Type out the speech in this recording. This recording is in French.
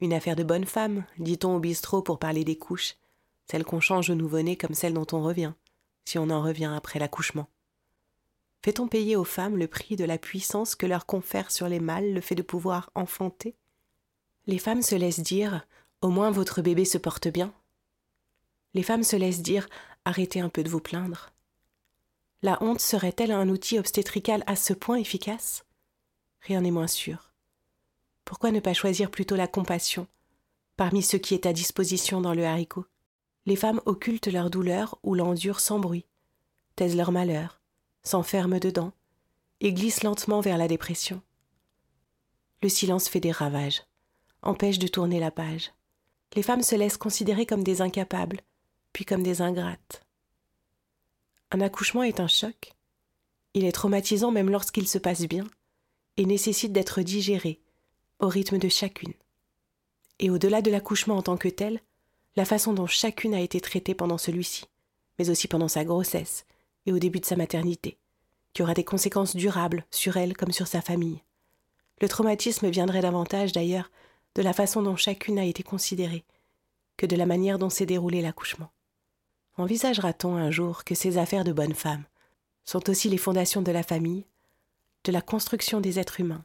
Une affaire de bonne femme, dit-on au bistrot pour parler des couches, celle qu'on change au nouveau-né comme celle dont on revient, si on en revient après l'accouchement. Fait-on payer aux femmes le prix de la puissance que leur confère sur les mâles le fait de pouvoir enfanter? Les femmes se laissent dire Au moins votre bébé se porte bien. Les femmes se laissent dire Arrêtez un peu de vous plaindre. La honte serait-elle un outil obstétrical à ce point efficace? Rien n'est moins sûr. Pourquoi ne pas choisir plutôt la compassion parmi ce qui est à disposition dans le haricot? Les femmes occultent leur douleur ou l'endurent sans bruit, taisent leur malheur, s'enferment dedans et glissent lentement vers la dépression. Le silence fait des ravages, empêche de tourner la page. Les femmes se laissent considérer comme des incapables, puis comme des ingrates. Un accouchement est un choc. Il est traumatisant même lorsqu'il se passe bien et nécessite d'être digéré, au rythme de chacune. Et au-delà de l'accouchement en tant que tel, la façon dont chacune a été traitée pendant celui-ci, mais aussi pendant sa grossesse et au début de sa maternité, qui aura des conséquences durables sur elle comme sur sa famille. Le traumatisme viendrait davantage, d'ailleurs, de la façon dont chacune a été considérée, que de la manière dont s'est déroulé l'accouchement. Envisagera-t-on un jour que ces affaires de bonne femme sont aussi les fondations de la famille, de la construction des êtres humains,